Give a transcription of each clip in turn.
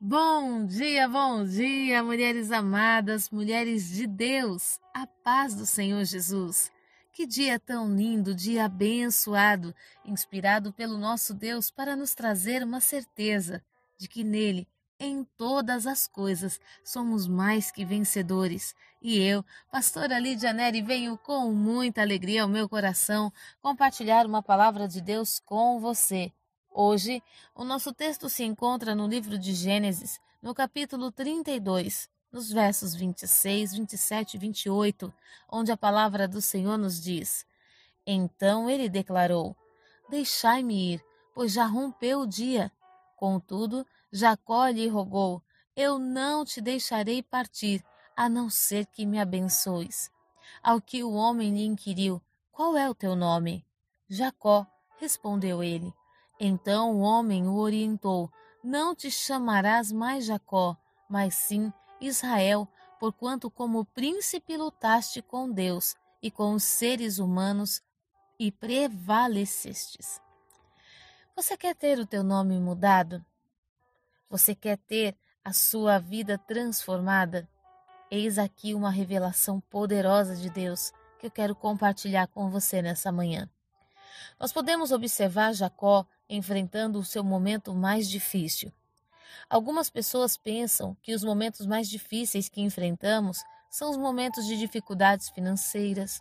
Bom dia, bom dia, mulheres amadas, mulheres de Deus, a paz do Senhor Jesus. Que dia tão lindo, dia abençoado, inspirado pelo nosso Deus para nos trazer uma certeza de que nele, em todas as coisas, somos mais que vencedores. E eu, pastora Lídia Neri, venho com muita alegria ao meu coração compartilhar uma palavra de Deus com você. Hoje, o nosso texto se encontra no livro de Gênesis, no capítulo 32, nos versos 26, 27 e 28, onde a palavra do Senhor nos diz: Então ele declarou: Deixai-me ir, pois já rompeu o dia. Contudo, Jacó lhe rogou: Eu não te deixarei partir, a não ser que me abençoes. Ao que o homem lhe inquiriu: Qual é o teu nome? Jacó, respondeu ele. Então o homem o orientou: Não te chamarás mais Jacó, mas sim Israel, porquanto como príncipe lutaste com Deus e com os seres humanos e prevalecestes. Você quer ter o teu nome mudado? Você quer ter a sua vida transformada? Eis aqui uma revelação poderosa de Deus que eu quero compartilhar com você nessa manhã. Nós podemos observar Jacó enfrentando o seu momento mais difícil. Algumas pessoas pensam que os momentos mais difíceis que enfrentamos são os momentos de dificuldades financeiras,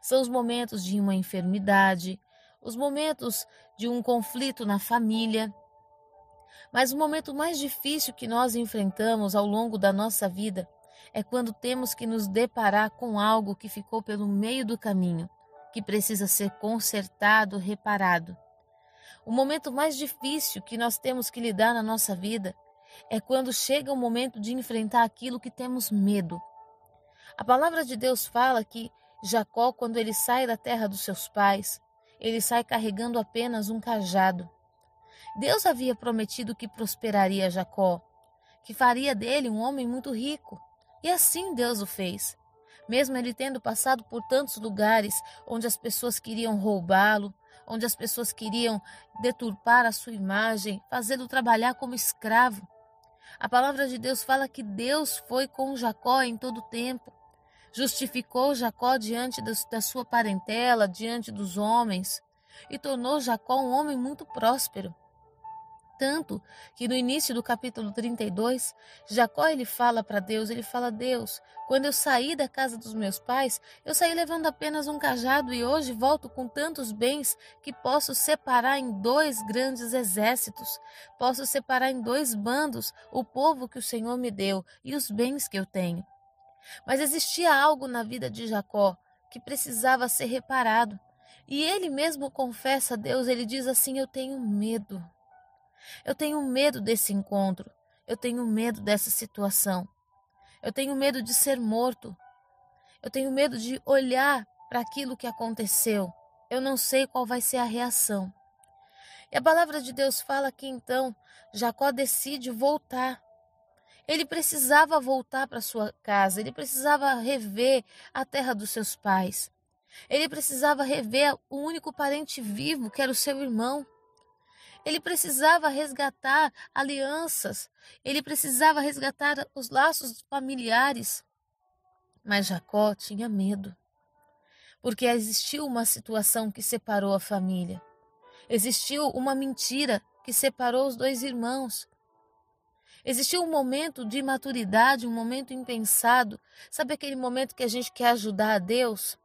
são os momentos de uma enfermidade, os momentos de um conflito na família. Mas o momento mais difícil que nós enfrentamos ao longo da nossa vida é quando temos que nos deparar com algo que ficou pelo meio do caminho, que precisa ser consertado, reparado. O momento mais difícil que nós temos que lidar na nossa vida é quando chega o momento de enfrentar aquilo que temos medo. A palavra de Deus fala que Jacó, quando ele sai da terra dos seus pais, ele sai carregando apenas um cajado. Deus havia prometido que prosperaria Jacó, que faria dele um homem muito rico. E assim Deus o fez. Mesmo ele tendo passado por tantos lugares onde as pessoas queriam roubá-lo, onde as pessoas queriam deturpar a sua imagem, fazê-lo trabalhar como escravo. A palavra de Deus fala que Deus foi com Jacó em todo o tempo. Justificou Jacó diante da sua parentela, diante dos homens, e tornou Jacó um homem muito próspero. Tanto que no início do capítulo 32, Jacó ele fala para Deus, ele fala: "Deus, quando eu saí da casa dos meus pais, eu saí levando apenas um cajado e hoje volto com tantos bens que posso separar em dois grandes exércitos, posso separar em dois bandos o povo que o Senhor me deu e os bens que eu tenho." Mas existia algo na vida de Jacó que precisava ser reparado. E ele mesmo confessa a Deus, ele diz assim: "Eu tenho medo." Eu tenho medo desse encontro. Eu tenho medo dessa situação. Eu tenho medo de ser morto. Eu tenho medo de olhar para aquilo que aconteceu. Eu não sei qual vai ser a reação. E a palavra de Deus fala que então Jacó decide voltar. Ele precisava voltar para sua casa, ele precisava rever a terra dos seus pais. Ele precisava rever o único parente vivo, que era o seu irmão. Ele precisava resgatar alianças, ele precisava resgatar os laços familiares. Mas Jacó tinha medo, porque existiu uma situação que separou a família. Existiu uma mentira que separou os dois irmãos. Existiu um momento de imaturidade, um momento impensado. Sabe aquele momento que a gente quer ajudar a Deus?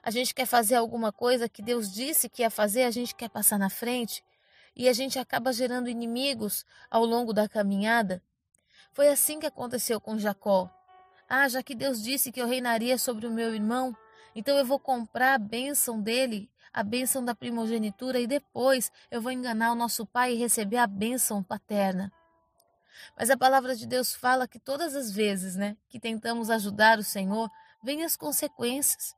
A gente quer fazer alguma coisa que Deus disse que ia fazer, a gente quer passar na frente e a gente acaba gerando inimigos ao longo da caminhada. Foi assim que aconteceu com Jacó. Ah, já que Deus disse que eu reinaria sobre o meu irmão, então eu vou comprar a bênção dele, a bênção da primogenitura, e depois eu vou enganar o nosso pai e receber a bênção paterna. Mas a palavra de Deus fala que todas as vezes, né, que tentamos ajudar o Senhor, vêm as consequências.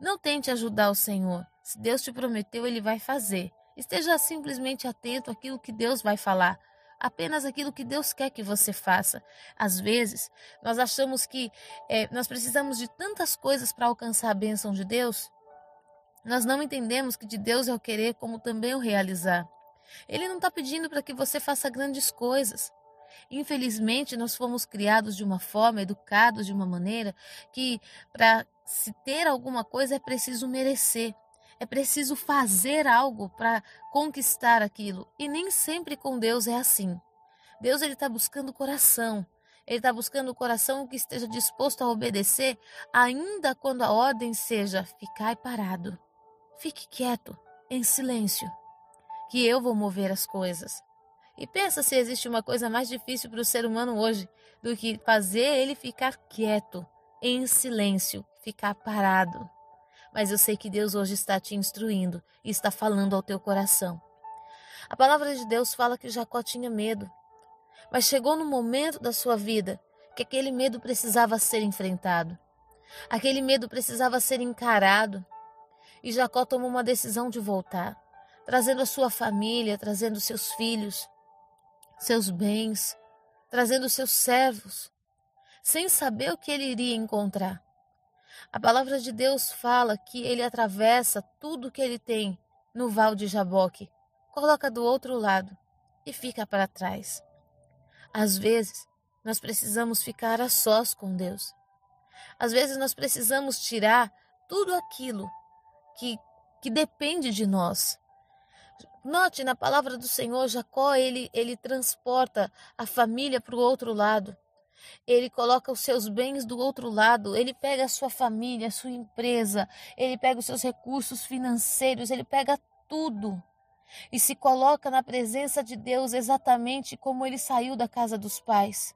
Não tente ajudar o Senhor. Se Deus te prometeu, ele vai fazer. Esteja simplesmente atento àquilo que Deus vai falar, apenas aquilo que Deus quer que você faça. Às vezes, nós achamos que é, nós precisamos de tantas coisas para alcançar a bênção de Deus. Nós não entendemos que de Deus é o querer, como também o realizar. Ele não está pedindo para que você faça grandes coisas. Infelizmente, nós fomos criados de uma forma, educados de uma maneira que para se ter alguma coisa é preciso merecer. É preciso fazer algo para conquistar aquilo. E nem sempre com Deus é assim. Deus ele está buscando coração. Ele está buscando o coração que esteja disposto a obedecer, ainda quando a ordem seja ficar parado. Fique quieto, em silêncio, que eu vou mover as coisas. E pensa se existe uma coisa mais difícil para o ser humano hoje do que fazer ele ficar quieto, em silêncio, ficar parado. Mas eu sei que Deus hoje está te instruindo e está falando ao teu coração. A palavra de Deus fala que Jacó tinha medo, mas chegou no momento da sua vida que aquele medo precisava ser enfrentado. Aquele medo precisava ser encarado. E Jacó tomou uma decisão de voltar, trazendo a sua família, trazendo seus filhos, seus bens, trazendo seus servos, sem saber o que ele iria encontrar. A palavra de Deus fala que ele atravessa tudo que ele tem no val de Jaboque, coloca do outro lado e fica para trás. Às vezes, nós precisamos ficar a sós com Deus. Às vezes, nós precisamos tirar tudo aquilo que, que depende de nós. Note na palavra do Senhor, Jacó, ele, ele transporta a família para o outro lado. Ele coloca os seus bens do outro lado, ele pega a sua família, a sua empresa, ele pega os seus recursos financeiros, ele pega tudo e se coloca na presença de Deus exatamente como ele saiu da casa dos pais,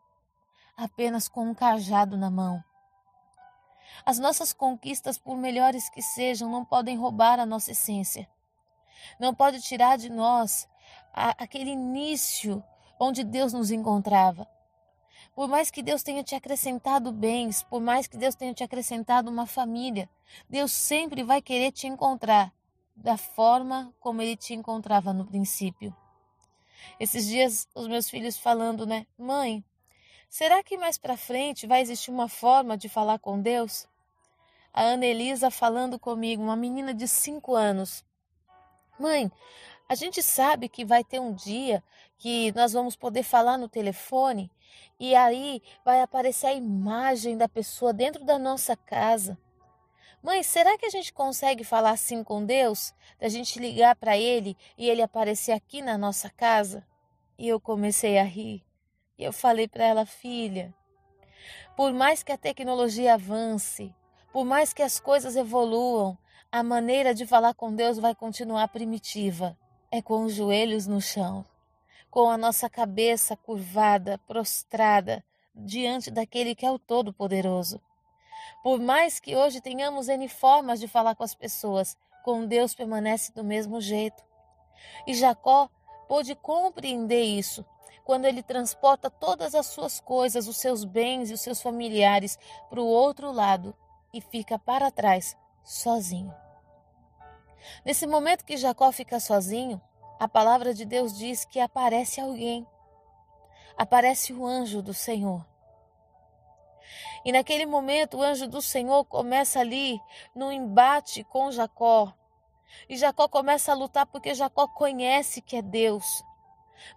apenas com um cajado na mão. As nossas conquistas, por melhores que sejam, não podem roubar a nossa essência. Não pode tirar de nós a, aquele início onde Deus nos encontrava. Por mais que Deus tenha te acrescentado bens, por mais que Deus tenha te acrescentado uma família, Deus sempre vai querer te encontrar da forma como ele te encontrava no princípio. Esses dias os meus filhos falando, né? Mãe, será que mais para frente vai existir uma forma de falar com Deus? A Ana Elisa falando comigo, uma menina de cinco anos. Mãe, a gente sabe que vai ter um dia que nós vamos poder falar no telefone e aí vai aparecer a imagem da pessoa dentro da nossa casa. Mãe, será que a gente consegue falar assim com Deus? Da gente ligar para Ele e Ele aparecer aqui na nossa casa? E eu comecei a rir. E eu falei para ela, filha, por mais que a tecnologia avance, por mais que as coisas evoluam, a maneira de falar com Deus vai continuar primitiva. É com os joelhos no chão, com a nossa cabeça curvada, prostrada, diante daquele que é o Todo-Poderoso. Por mais que hoje tenhamos N formas de falar com as pessoas, com Deus permanece do mesmo jeito. E Jacó pôde compreender isso quando ele transporta todas as suas coisas, os seus bens e os seus familiares para o outro lado e fica para trás, sozinho. Nesse momento que Jacó fica sozinho, a palavra de Deus diz que aparece alguém. Aparece o anjo do Senhor. E naquele momento o anjo do Senhor começa ali no embate com Jacó. E Jacó começa a lutar porque Jacó conhece que é Deus.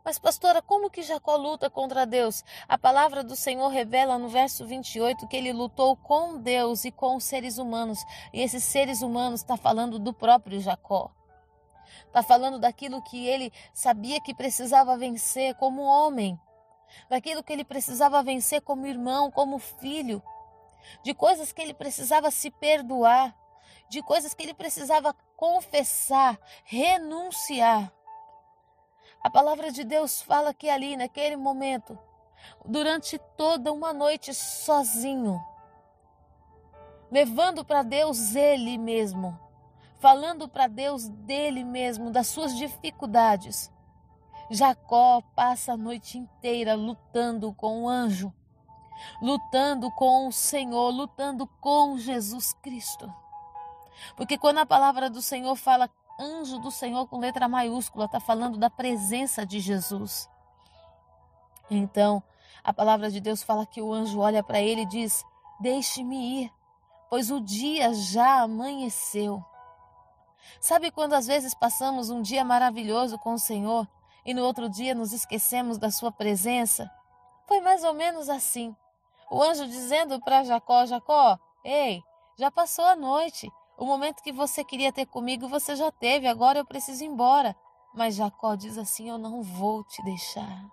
Mas, pastora, como que Jacó luta contra Deus? A palavra do Senhor revela no verso 28 que ele lutou com Deus e com os seres humanos. E esses seres humanos está falando do próprio Jacó. Está falando daquilo que ele sabia que precisava vencer como homem daquilo que ele precisava vencer como irmão, como filho, de coisas que ele precisava se perdoar, de coisas que ele precisava confessar, renunciar. A palavra de Deus fala que ali, naquele momento, durante toda uma noite sozinho, levando para Deus ele mesmo, falando para Deus dele mesmo, das suas dificuldades, Jacó passa a noite inteira lutando com o anjo, lutando com o Senhor, lutando com Jesus Cristo. Porque quando a palavra do Senhor fala anjo do Senhor com letra maiúscula, está falando da presença de Jesus. Então, a palavra de Deus fala que o anjo olha para ele e diz: Deixe-me ir, pois o dia já amanheceu. Sabe quando às vezes passamos um dia maravilhoso com o Senhor e no outro dia nos esquecemos da Sua presença? foi mais ou menos assim. O anjo dizendo para Jacó: Jacó, ei, já passou a noite. O momento que você queria ter comigo, você já teve. Agora eu preciso ir embora. Mas Jacó diz assim: Eu não vou te deixar.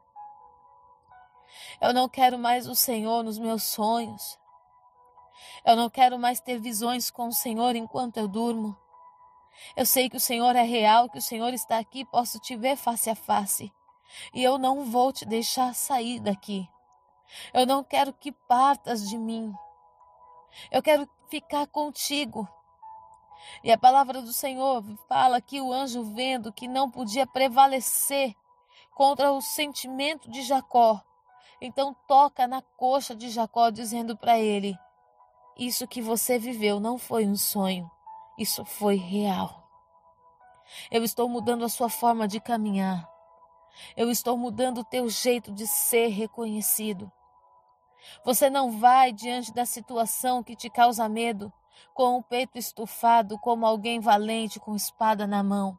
Eu não quero mais o Senhor nos meus sonhos. Eu não quero mais ter visões com o Senhor enquanto eu durmo. Eu sei que o Senhor é real, que o Senhor está aqui, posso te ver face a face. E eu não vou te deixar sair daqui. Eu não quero que partas de mim. Eu quero ficar contigo. E a palavra do Senhor fala que o anjo, vendo que não podia prevalecer contra o sentimento de Jacó, então toca na coxa de Jacó, dizendo para ele: Isso que você viveu não foi um sonho, isso foi real. Eu estou mudando a sua forma de caminhar. Eu estou mudando o teu jeito de ser reconhecido. Você não vai diante da situação que te causa medo com o peito estufado como alguém valente com espada na mão.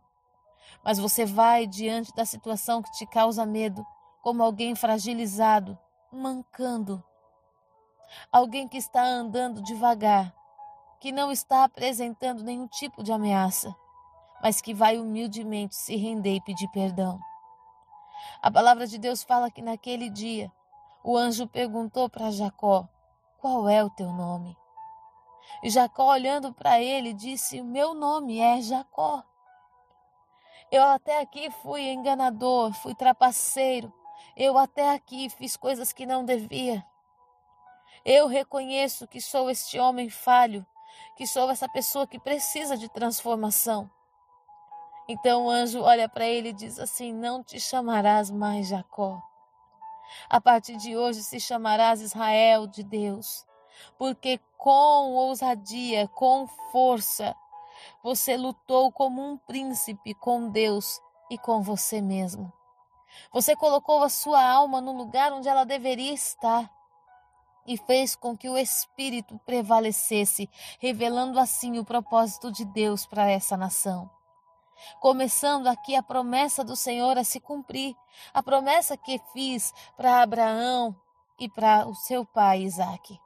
Mas você vai diante da situação que te causa medo como alguém fragilizado, mancando. Alguém que está andando devagar, que não está apresentando nenhum tipo de ameaça, mas que vai humildemente se render e pedir perdão. A palavra de Deus fala que naquele dia o anjo perguntou para Jacó: Qual é o teu nome? E Jacó, olhando para ele, disse: Meu nome é Jacó. Eu até aqui fui enganador, fui trapaceiro. Eu até aqui fiz coisas que não devia. Eu reconheço que sou este homem falho, que sou essa pessoa que precisa de transformação. Então o anjo olha para ele e diz assim: Não te chamarás mais Jacó. A partir de hoje se chamarás Israel de Deus, porque com ousadia, com força, você lutou como um príncipe com Deus e com você mesmo. Você colocou a sua alma no lugar onde ela deveria estar e fez com que o Espírito prevalecesse, revelando assim o propósito de Deus para essa nação. Começando aqui a promessa do Senhor a se cumprir, a promessa que fiz para Abraão e para o seu pai Isaque.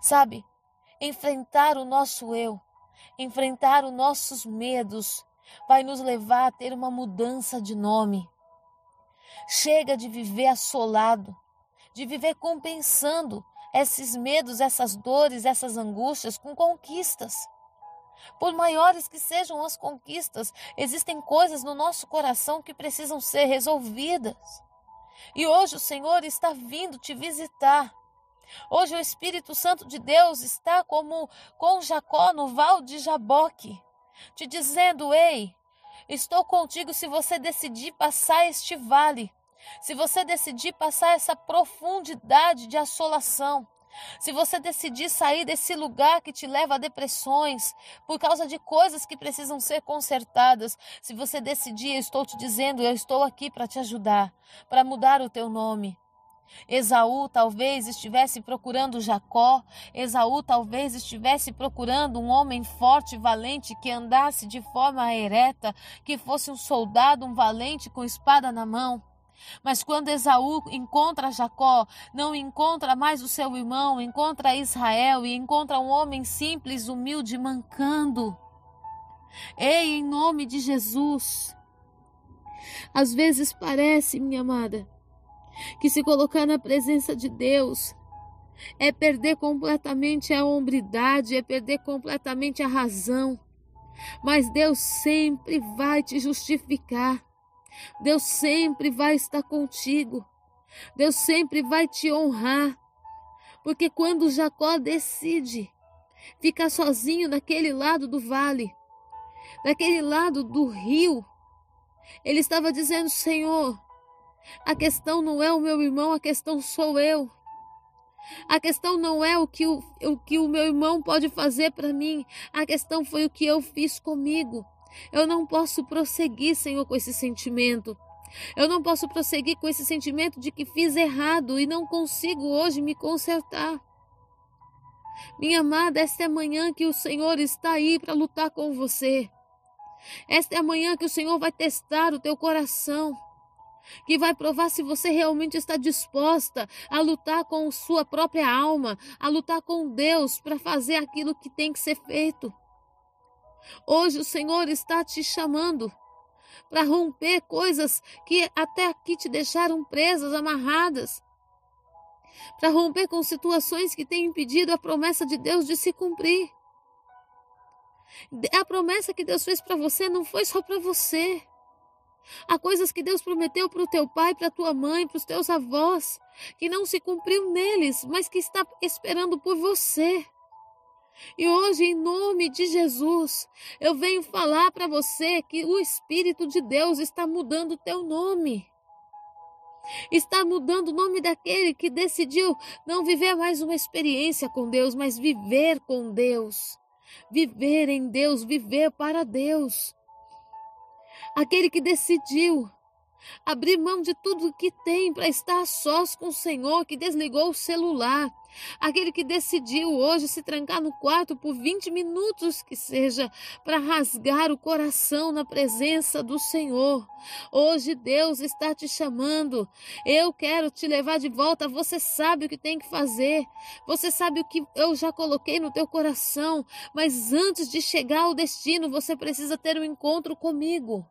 Sabe, enfrentar o nosso eu, enfrentar os nossos medos, vai nos levar a ter uma mudança de nome. Chega de viver assolado, de viver compensando esses medos, essas dores, essas angústias com conquistas. Por maiores que sejam as conquistas, existem coisas no nosso coração que precisam ser resolvidas. E hoje o Senhor está vindo te visitar Hoje o Espírito Santo de Deus está como com Jacó no val de Jaboque, te dizendo: Ei, estou contigo se você decidir passar este vale, se você decidir passar essa profundidade de assolação. Se você decidir sair desse lugar que te leva a depressões por causa de coisas que precisam ser consertadas, se você decidir, eu estou te dizendo, eu estou aqui para te ajudar, para mudar o teu nome, Esaú talvez estivesse procurando Jacó, Esaú talvez estivesse procurando um homem forte e valente que andasse de forma ereta, que fosse um soldado, um valente com espada na mão. Mas quando Esaú encontra Jacó, não encontra mais o seu irmão, encontra Israel e encontra um homem simples, humilde, mancando. Ei, em nome de Jesus. Às vezes parece, minha amada, que se colocar na presença de Deus é perder completamente a hombridade, é perder completamente a razão. Mas Deus sempre vai te justificar. Deus sempre vai estar contigo. Deus sempre vai te honrar. Porque quando Jacó decide ficar sozinho naquele lado do vale, naquele lado do rio, ele estava dizendo: Senhor, a questão não é o meu irmão, a questão sou eu. A questão não é o que o, o, que o meu irmão pode fazer para mim, a questão foi o que eu fiz comigo. Eu não posso prosseguir, Senhor, com esse sentimento. Eu não posso prosseguir com esse sentimento de que fiz errado e não consigo hoje me consertar. Minha amada, esta é a manhã que o Senhor está aí para lutar com você. Esta é a manhã que o Senhor vai testar o teu coração. Que vai provar se você realmente está disposta a lutar com sua própria alma, a lutar com Deus para fazer aquilo que tem que ser feito. Hoje o Senhor está te chamando para romper coisas que até aqui te deixaram presas, amarradas. Para romper com situações que têm impedido a promessa de Deus de se cumprir. A promessa que Deus fez para você não foi só para você. Há coisas que Deus prometeu para o teu pai, para a tua mãe, para os teus avós, que não se cumpriu neles, mas que está esperando por você. E hoje, em nome de Jesus, eu venho falar para você que o Espírito de Deus está mudando o teu nome. Está mudando o nome daquele que decidiu não viver mais uma experiência com Deus, mas viver com Deus. Viver em Deus, viver para Deus aquele que decidiu abrir mão de tudo que tem para estar sós com o Senhor, que desligou o celular, aquele que decidiu hoje se trancar no quarto por 20 minutos que seja, para rasgar o coração na presença do Senhor. Hoje Deus está te chamando. Eu quero te levar de volta. Você sabe o que tem que fazer. Você sabe o que eu já coloquei no teu coração, mas antes de chegar ao destino, você precisa ter um encontro comigo.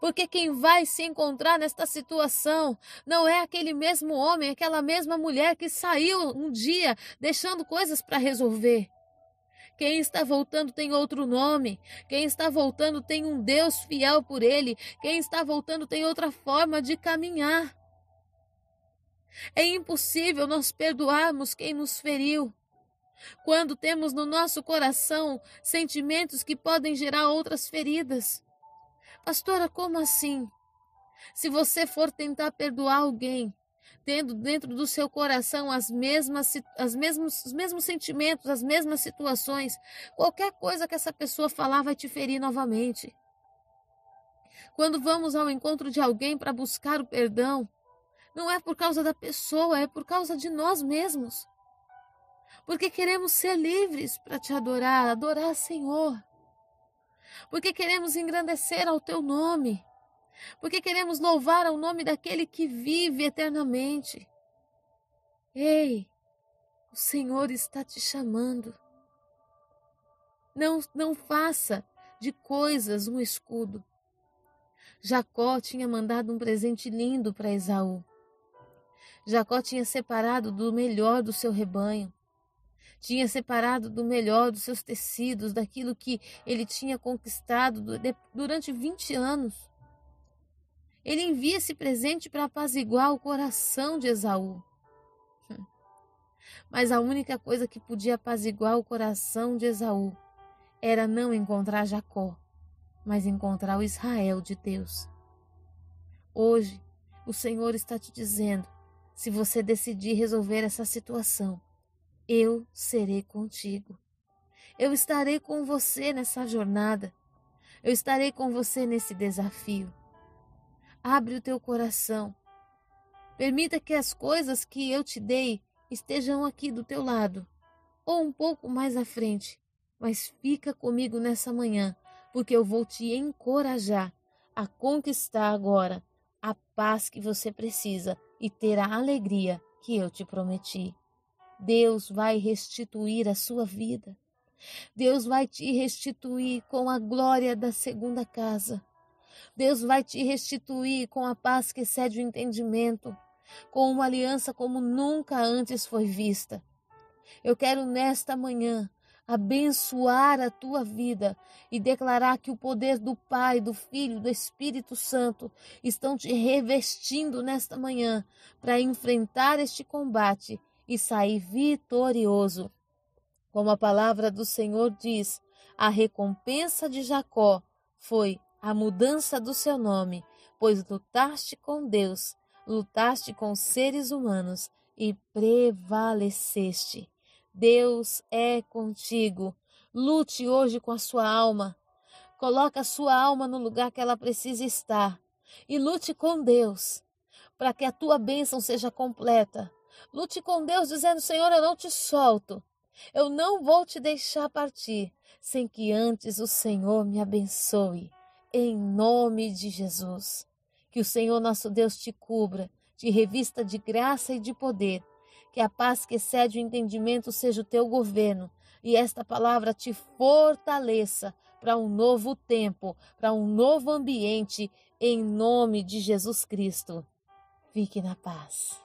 Porque quem vai se encontrar nesta situação não é aquele mesmo homem, aquela mesma mulher que saiu um dia deixando coisas para resolver. Quem está voltando tem outro nome. Quem está voltando tem um Deus fiel por ele. Quem está voltando tem outra forma de caminhar. É impossível nós perdoarmos quem nos feriu. Quando temos no nosso coração sentimentos que podem gerar outras feridas. Pastora, como assim? Se você for tentar perdoar alguém, tendo dentro do seu coração as mesmas, as mesmos, os mesmos sentimentos, as mesmas situações, qualquer coisa que essa pessoa falar vai te ferir novamente. Quando vamos ao encontro de alguém para buscar o perdão, não é por causa da pessoa, é por causa de nós mesmos. Porque queremos ser livres para te adorar, adorar Senhor porque queremos engrandecer ao teu nome, porque queremos louvar ao nome daquele que vive eternamente. Ei, o Senhor está te chamando. Não, não faça de coisas um escudo. Jacó tinha mandado um presente lindo para Esaú. Jacó tinha separado do melhor do seu rebanho tinha separado do melhor dos seus tecidos, daquilo que ele tinha conquistado durante 20 anos. Ele envia esse presente para apaziguar o coração de Esaú. Mas a única coisa que podia apaziguar o coração de Esaú era não encontrar Jacó, mas encontrar o Israel de Deus. Hoje, o Senhor está te dizendo: se você decidir resolver essa situação, eu serei contigo. Eu estarei com você nessa jornada. Eu estarei com você nesse desafio. Abre o teu coração. Permita que as coisas que eu te dei estejam aqui do teu lado, ou um pouco mais à frente, mas fica comigo nessa manhã, porque eu vou te encorajar a conquistar agora a paz que você precisa e ter a alegria que eu te prometi. Deus vai restituir a sua vida. Deus vai te restituir com a glória da segunda casa. Deus vai te restituir com a paz que excede o entendimento, com uma aliança como nunca antes foi vista. Eu quero nesta manhã abençoar a tua vida e declarar que o poder do Pai, do Filho, do Espírito Santo estão te revestindo nesta manhã para enfrentar este combate e sair vitorioso. Como a palavra do Senhor diz, a recompensa de Jacó foi a mudança do seu nome, pois lutaste com Deus, lutaste com seres humanos e prevaleceste. Deus é contigo. Lute hoje com a sua alma. Coloque a sua alma no lugar que ela precisa estar e lute com Deus, para que a tua bênção seja completa, Lute com Deus, dizendo: Senhor, eu não te solto. Eu não vou te deixar partir sem que antes o Senhor me abençoe. Em nome de Jesus. Que o Senhor nosso Deus te cubra, te revista de graça e de poder. Que a paz que excede o entendimento seja o teu governo e esta palavra te fortaleça para um novo tempo, para um novo ambiente, em nome de Jesus Cristo. Fique na paz.